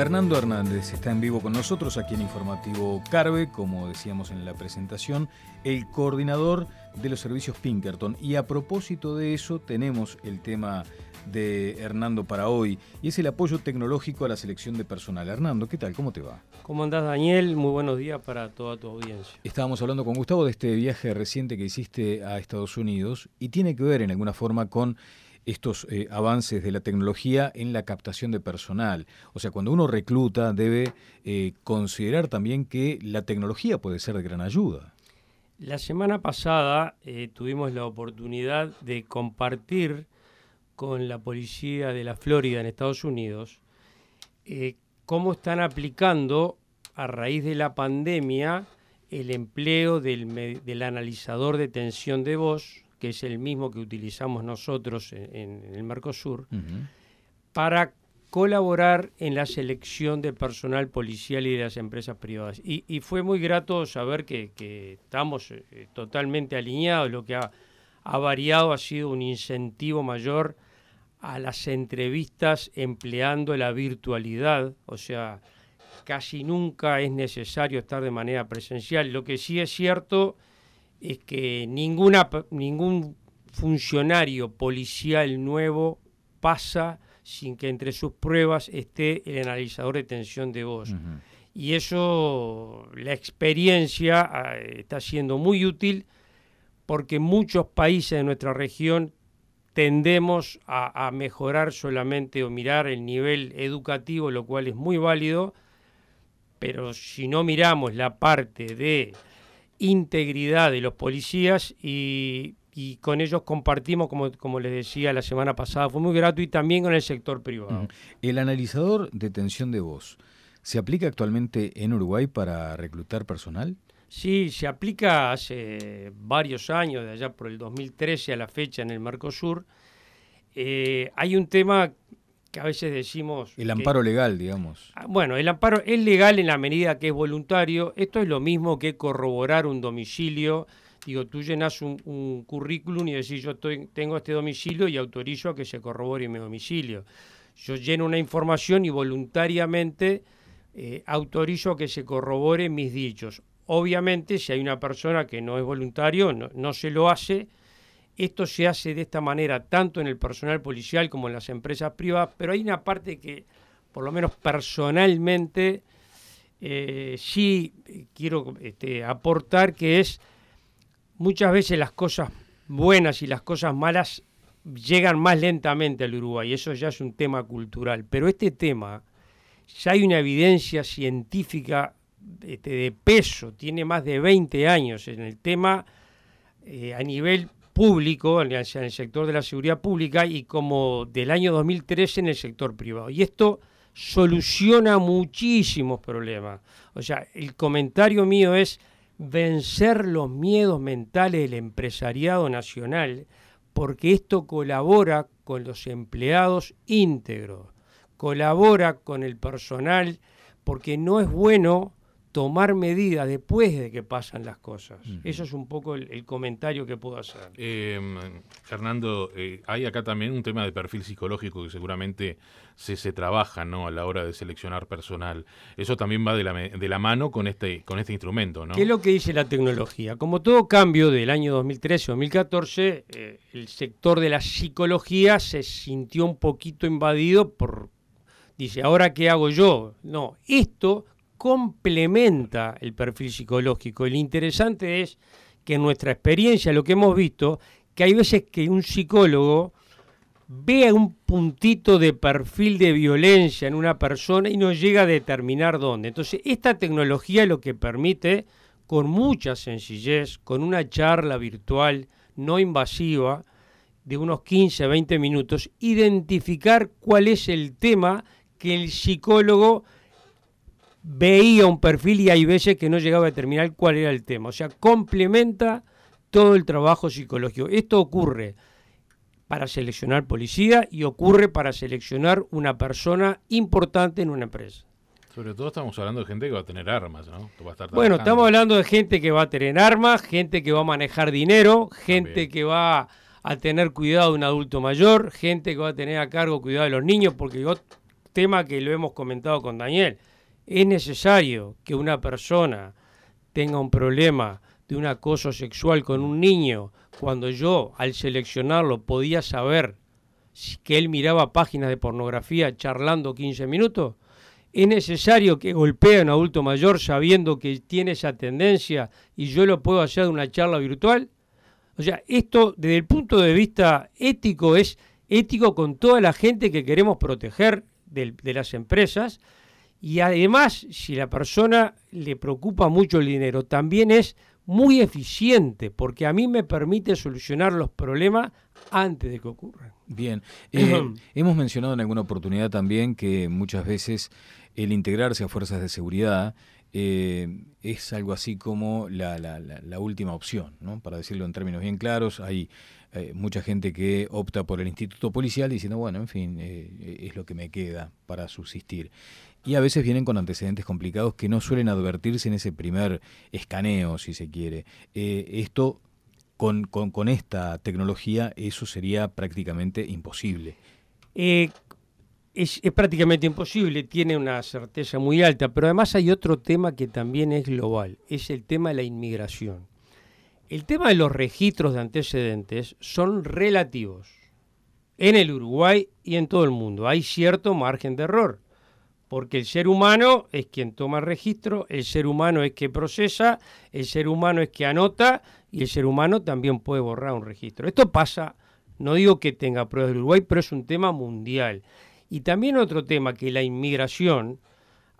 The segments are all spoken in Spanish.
Hernando Hernández está en vivo con nosotros aquí en Informativo Carve, como decíamos en la presentación, el coordinador de los servicios Pinkerton. Y a propósito de eso, tenemos el tema de Hernando para hoy, y es el apoyo tecnológico a la selección de personal. Hernando, ¿qué tal? ¿Cómo te va? ¿Cómo andás, Daniel? Muy buenos días para toda tu audiencia. Estábamos hablando con Gustavo de este viaje reciente que hiciste a Estados Unidos y tiene que ver en alguna forma con estos eh, avances de la tecnología en la captación de personal. O sea, cuando uno recluta debe eh, considerar también que la tecnología puede ser de gran ayuda. La semana pasada eh, tuvimos la oportunidad de compartir con la policía de la Florida en Estados Unidos cómo están aplicando a raíz de la pandemia el empleo del, del analizador de tensión de voz que es el mismo que utilizamos nosotros en, el Mercosur, para colaborar en la selección de personal policial y de las empresas privadas. Y, fue muy grato saber que, estamos eh, totalmente alineados. Lo que ha, variado ha sido un incentivo mayor a las entrevistas empleando la virtualidad, o sea, casi nunca es necesario estar de manera presencial. Lo que sí es cierto es que ninguna, ningún funcionario policial nuevo pasa sin que entre sus pruebas esté el analizador de tensión de voz. Y eso, la experiencia ah, está siendo muy útil porque muchos países de nuestra región tendemos a, a, mejorar solamente o mirar el nivel educativo, lo cual es muy válido, pero si no miramos la parte de integridad de los policías y, con ellos compartimos, como, como les decía la semana pasada, fue muy grato y también con el sector privado. El analizador de tensión de voz, ¿se aplica actualmente en Uruguay para reclutar personal? Sí, se aplica hace varios años, de allá por el 2013 a la fecha en el Mercosur. Eh, hay un tema que a veces decimos... El amparo legal, digamos. Ah, bueno, el amparo es legal en la medida que es voluntario. Esto es lo mismo que corroborar un domicilio. Digo, tú llenas un, currículum y decís, yo tengo este domicilio y autorizo a que se corrobore mi domicilio. Yo lleno una información y voluntariamente eh, autorizo a que se corrobore mis dichos. Obviamente, si hay una persona que no es voluntario, no se lo hace, esto se hace de esta manera tanto en el personal policial como en las empresas privadas, pero hay una parte que, por lo menos personalmente, eh, sí quiero este, aportar, que es muchas veces las cosas buenas y las cosas malas llegan más lentamente al Uruguay, eso ya es un tema cultural, pero este tema ya hay una evidencia científica este, de peso, tiene más de 20 años en el tema eh, a nivel público, en el sector de la seguridad pública, y como del año 2013 en el sector privado. Y esto soluciona muchísimos problemas. O sea, el comentario mío es vencer los miedos mentales del empresariado nacional, porque esto colabora con los empleados íntegros, colabora con el personal, porque no es bueno tomar medidas después de que pasan las cosas. Eso es un poco el, comentario que puedo hacer. Em, Fernando, eh, hay acá también un tema de perfil psicológico que seguramente se, se trabaja ¿no? a la hora de seleccionar personal. Eso también va de la, de la mano con este, con este instrumento. ¿no? ¿Qué es lo que dice la tecnología? Como todo cambio del año 2013-2014, eh, el sector de la psicología se sintió un poquito invadido por... Dice, ¿ahora qué hago yo? No, esto complementa el perfil psicológico. Y lo interesante es que en nuestra experiencia, lo que hemos visto, que hay veces que un psicólogo ve un puntito de perfil de violencia en una persona y no llega a determinar dónde. Entonces, esta tecnología lo que permite, con mucha sencillez, con una charla virtual no invasiva, de unos 15 a 20 minutos, identificar cuál es el tema que el psicólogo veía un perfil y hay veces que no llegaba a determinar cuál era el tema. O sea, complementa todo el trabajo psicológico. Esto ocurre para seleccionar policía y ocurre para seleccionar una persona importante en una empresa. Sobre todo estamos hablando de gente que va a tener armas, ¿no? bueno, estamos hablando de gente que va a tener armas, gente que va a manejar dinero, gente que va a tener cuidado de un adulto mayor, gente que va a tener a cargo cuidado de los niños, porque yo tema que lo hemos comentado con Daniel. Es necesario que una persona tenga un problema de un acoso sexual con un niño, cuando yo al seleccionarlo podía saber que él miraba páginas de pornografía charlando 15 minutos? ¿Es necesario que golpee a un adulto mayor sabiendo que tiene esa tendencia y yo lo puedo hacer de una charla virtual? O sea, esto desde el punto de vista ético es ético con toda la gente que queremos proteger de, de las empresas y además si la persona le preocupa mucho el dinero, también es muy eficiente porque a mí me permite solucionar los problemas antes de que ocurran. Bien, eh, hemos mencionado en alguna oportunidad también que muchas veces el integrarse a fuerzas de seguridad eh, es algo así como la, la, última opción, ¿no? para decirlo en términos bien claros. Hay eh, mucha gente que opta por el instituto policial diciendo, bueno, en fin, eh, es lo que me queda para subsistir. Y a veces vienen con antecedentes complicados que no suelen advertirse en ese primer escaneo, si se quiere. esto, con, con, con, esta tecnología, eso sería prácticamente imposible es, prácticamente imposible, tiene una certeza muy alta, pero además hay otro tema que también es global, es el tema de la inmigración. El tema de los registros de antecedentes son relativos en el Uruguay y en todo el mundo. Hay cierto margen de error, porque el ser humano es quien toma registro, el ser humano es que procesa, el ser humano es que anota y el ser humano también puede borrar un registro. Esto pasa, no digo que tenga pruebas del Uruguay, pero es un tema mundial. Y también otro tema, que la inmigración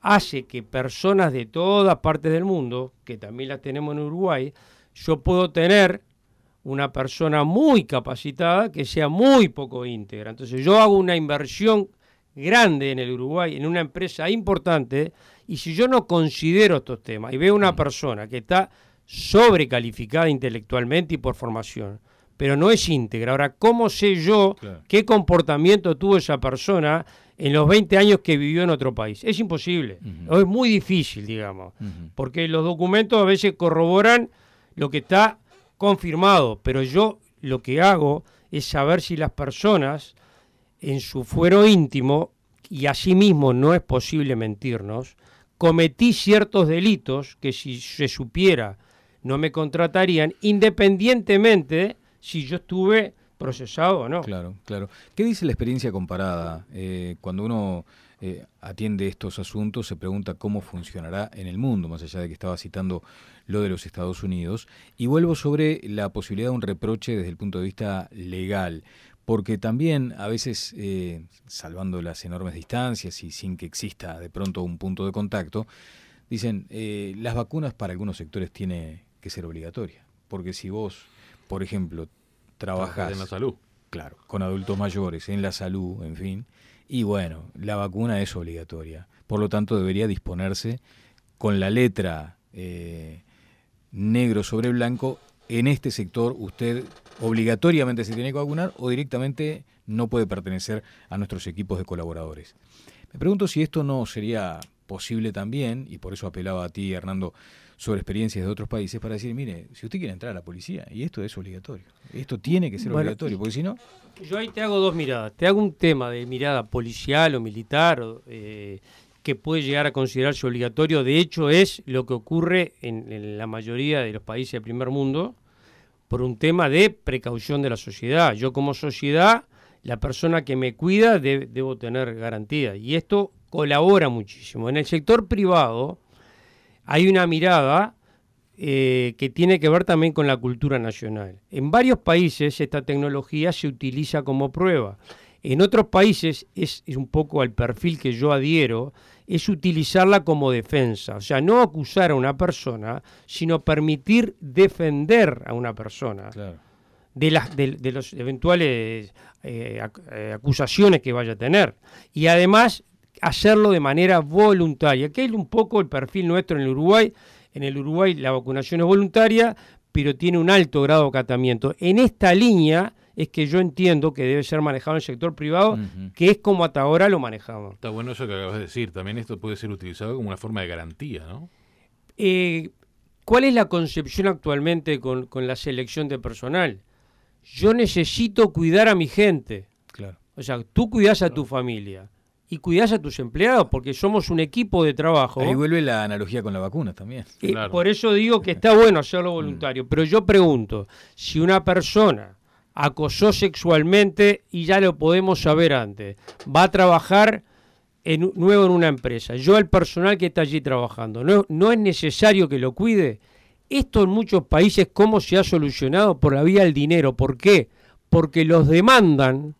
hace que personas de todas partes del mundo, que también las tenemos en Uruguay, yo puedo tener una persona muy capacitada que sea muy poco íntegra. Entonces yo hago una inversión grande en el Uruguay, en una empresa importante, y si yo no considero estos temas y veo una mm. persona que está sobrecalificada intelectualmente y por formación, pero no es íntegra. Ahora, ¿cómo sé yo qué comportamiento tuvo esa persona en los 20 años que vivió en otro país? Es imposible, es muy difícil, digamos, porque los documentos a veces corroboran lo que está confirmado, pero yo lo que hago es saber si las personas en su fuero íntimo, y asimismo no es posible mentirnos, cometí ciertos delitos que si se supiera no me contratarían, independientemente si yo estuve procesado o no. Claro, claro. ¿Qué dice la experiencia comparada? Eh, cuando uno eh, atiende estos asuntos, se pregunta cómo funcionará en el mundo, más allá de que estaba citando lo de los Estados Unidos. Y vuelvo sobre la posibilidad de un reproche desde el punto de vista legal. Porque también a veces, eh, salvando las enormes distancias y sin que exista de pronto un punto de contacto, dicen, las vacunas para algunos sectores tiene que ser obligatoria. Porque si vos por ejemplo, trabajas... En la salud. Claro, con adultos mayores, en la salud, en fin. Y bueno, la vacuna es obligatoria. Por lo tanto, debería disponerse con la letra eh, negro sobre blanco. En este sector usted obligatoriamente se tiene que vacunar o directamente no puede pertenecer a nuestros equipos de colaboradores. Me pregunto si esto no sería posible también, y por eso apelaba a ti, Hernando, sobre experiencias de otros países para decir, mire, si usted quiere entrar a la policía, y esto es obligatorio, esto tiene que ser obligatorio, porque si no... Yo ahí te hago dos miradas, te hago un tema de mirada policial o militar, eh, que puede llegar a considerarse obligatorio, de hecho es lo que ocurre en, la mayoría de los países del primer mundo, por un tema de precaución de la sociedad. Yo como sociedad, la persona que me cuida debo tener garantía, y esto colabora muchísimo. En el sector privado, hay una mirada eh, que tiene que ver también con la cultura nacional. En varios países esta tecnología se utiliza como prueba. En otros países es, un poco al perfil que yo adhiero, es utilizarla como defensa. O sea, no acusar a una persona, sino permitir defender a una persona. De, las, de, los eventuales eh, eh, acusaciones que vaya a tener. Y además hacerlo de manera voluntaria, que es un poco el perfil nuestro en el Uruguay. En el Uruguay la vacunación es voluntaria, pero tiene un alto grado de acatamiento. En esta línea es que yo entiendo que debe ser manejado en el sector privado, que es como hasta ahora lo manejamos. Está bueno eso que acabas de decir. También esto puede ser utilizado como una forma de garantía, ¿no? Eh, ¿Cuál es la concepción actualmente con, la selección de personal? Yo necesito cuidar a mi gente. Claro. O sea, tú cuidas a tu familia y cuidás a tus empleados, porque somos un equipo de trabajo. Ahí vuelve la analogía con la vacuna también. Y Por eso digo que está bueno hacerlo voluntario. Pero yo pregunto, si una persona acosó sexualmente y ya lo podemos saber antes, va a trabajar en, nuevo en una empresa, yo el personal que está allí trabajando, no, no es necesario que lo cuide. Esto en muchos países, ¿cómo se ha solucionado? Por la vía del dinero. ¿Por qué? Porque los demandan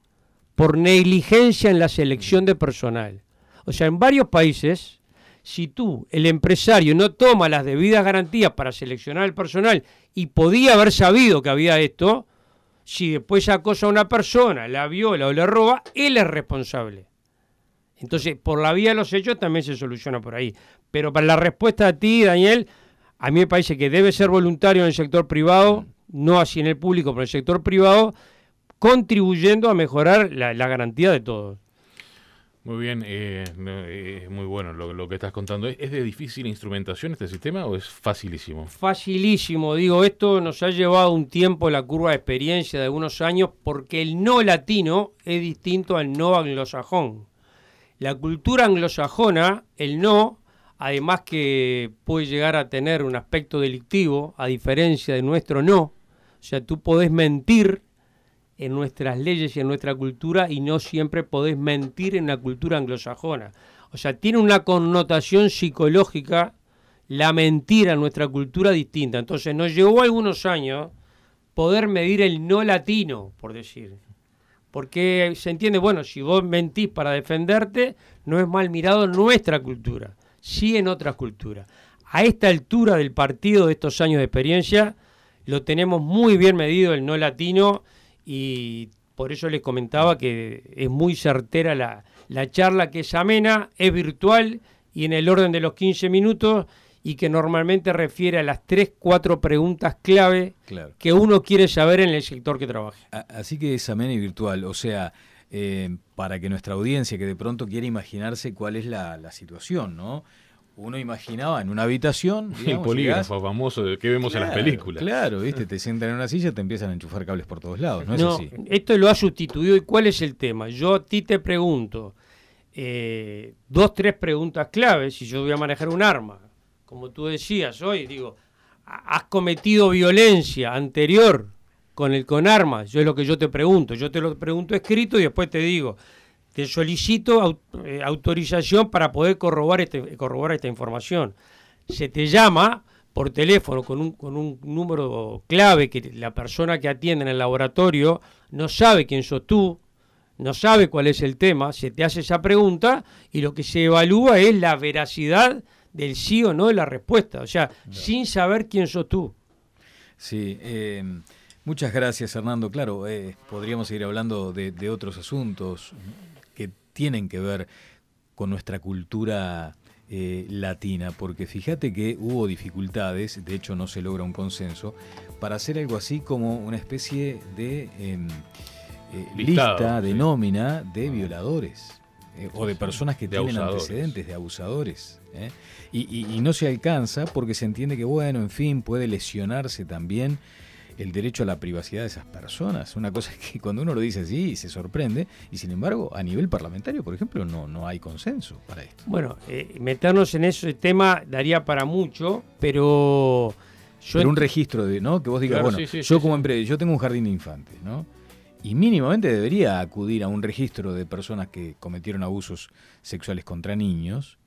por negligencia en la selección de personal. O sea, en varios países, si tú, el empresario, no toma las debidas garantías para seleccionar el personal y podía haber sabido que había esto, si después acosa a una persona, la viola o le roba, él es responsable. Entonces, por la vía de los hechos también se soluciona por ahí. Pero para la respuesta a ti, Daniel, a mí me parece que debe ser voluntario en el sector privado, no así en el público, pero en el sector privado, contribuyendo a mejorar la, garantía de todos. Muy bien, eh, es muy bueno lo, que estás contando. ¿Es de difícil instrumentación este sistema o es facilísimo? Facilísimo, digo, esto nos ha llevado un tiempo la curva de experiencia de algunos años porque el no latino es distinto al no anglosajón. La cultura anglosajona, el no, además que puede llegar a tener un aspecto delictivo, a diferencia de nuestro no, o sea, tú podés mentir en nuestras leyes y en nuestra cultura y no siempre podés mentir en la cultura anglosajona. O sea, tiene una connotación psicológica la mentira en nuestra cultura distinta. Entonces nos llevó algunos años poder medir el no latino, por decir. Porque se entiende, bueno, si vos mentís para defenderte, no es mal mirado en nuestra cultura, sí en otras culturas. A esta altura del partido de estos años de experiencia, lo tenemos muy bien medido el no latino y por eso les comentaba que es muy certera la, charla que es amena, es virtual y en el orden de los 15 minutos y que normalmente refiere a las 3, 4 preguntas clave que uno quiere saber en el sector que trabaja. Así que es amena y virtual, o sea, eh, para que nuestra audiencia que de pronto quiere imaginarse cuál es la, la situación, ¿no? Uno imaginaba en una habitación. el polígrafo famoso que vemos en las películas. Claro, ¿viste? te sientan en una silla, te empiezan a enchufar cables por todos lados. No, es así. Esto lo ha sustituido. ¿Y cuál es el tema? Yo a ti te pregunto eh, dos, tres preguntas claves si yo voy a manejar un arma. Como tú decías hoy, digo, ¿has cometido violencia anterior con el con armas? Yo es lo que yo te pregunto. Yo te lo pregunto escrito y después te digo te solicito eh, autorización para poder corroborar, este, corroborar esta información. Se te llama por teléfono con un, con un número clave que la persona que atiende en el laboratorio no sabe quién sos tú, no sabe cuál es el tema, se te hace esa pregunta y lo que se evalúa es la veracidad del sí o no de la respuesta, o sea, sin saber quién sos tú. Sí, eh, muchas gracias Hernando. Claro, eh, podríamos seguir hablando de, de otros asuntos tienen que ver con nuestra cultura eh, latina, porque fíjate que hubo dificultades, de hecho no se logra un consenso, para hacer algo así como una especie de em, eh, lista, de nómina de violadores eh, o de personas que tienen antecedentes de abusadores. Y, y, no se alcanza porque se entiende que, bueno, en fin, puede lesionarse también el derecho a la privacidad de esas personas. Una cosa que cuando uno lo dice así se sorprende, y sin embargo, a nivel parlamentario, por ejemplo, no, no hay consenso para esto. Bueno, eh, meternos en ese tema daría para mucho, pero... Yo un registro de, ¿no? Que vos digas, bueno, yo como empresa, yo tengo un jardín de infantes, ¿no? Y mínimamente debería acudir a un registro de personas que cometieron abusos sexuales contra niños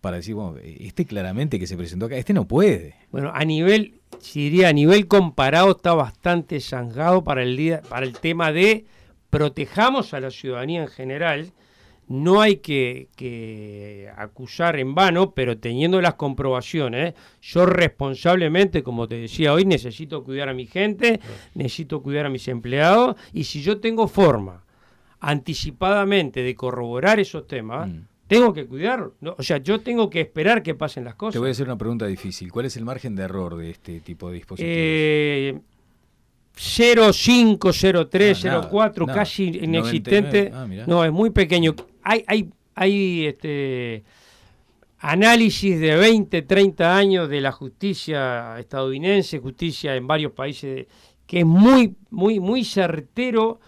para decir, bueno, este claramente que se presentó acá, este no puede. Bueno, a nivel, si diría, a nivel comparado está bastante zanjado para el, día, para el tema de protejamos a la ciudadanía en general. No hay que, acusar en vano, pero teniendo las comprobaciones, yo responsablemente, como te decía hoy, necesito cuidar a mi gente, necesito cuidar a mis empleados, y si yo tengo forma anticipadamente de corroborar esos temas, mm tengo que cuidar, o sea, yo tengo que esperar que pasen las cosas. Te voy a hacer una pregunta difícil. ¿Cuál es el margen de error de este tipo de dispositivos? Eh, 0,5, 0,3, 0,4, casi inexistente. Ah, no, es muy pequeño. Hay, hay, hay este, análisis de 20, 30 años de la justicia estadounidense, justicia en varios países, que es muy, muy, muy certero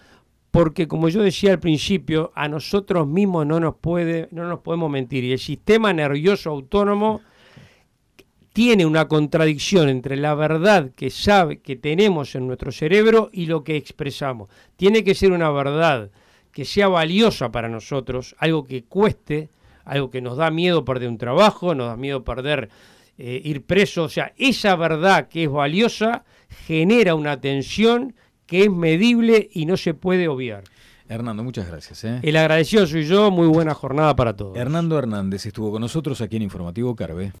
porque como yo decía al principio, a nosotros mismos no nos, puede, no nos podemos mentir. Y el sistema nervioso autónomo tiene una contradicción entre la verdad que sabe que tenemos en nuestro cerebro y lo que expresamos. Tiene que ser una verdad que sea valiosa para nosotros, algo que cueste, algo que nos da miedo perder un trabajo, nos da miedo perder eh, ir preso. O sea, esa verdad que es valiosa genera una tensión que es medible y no se puede obviar. Hernando, muchas gracias. ¿eh? El agradecido soy yo, muy buena jornada para todos. Hernando Hernández estuvo con nosotros aquí en Informativo Carve.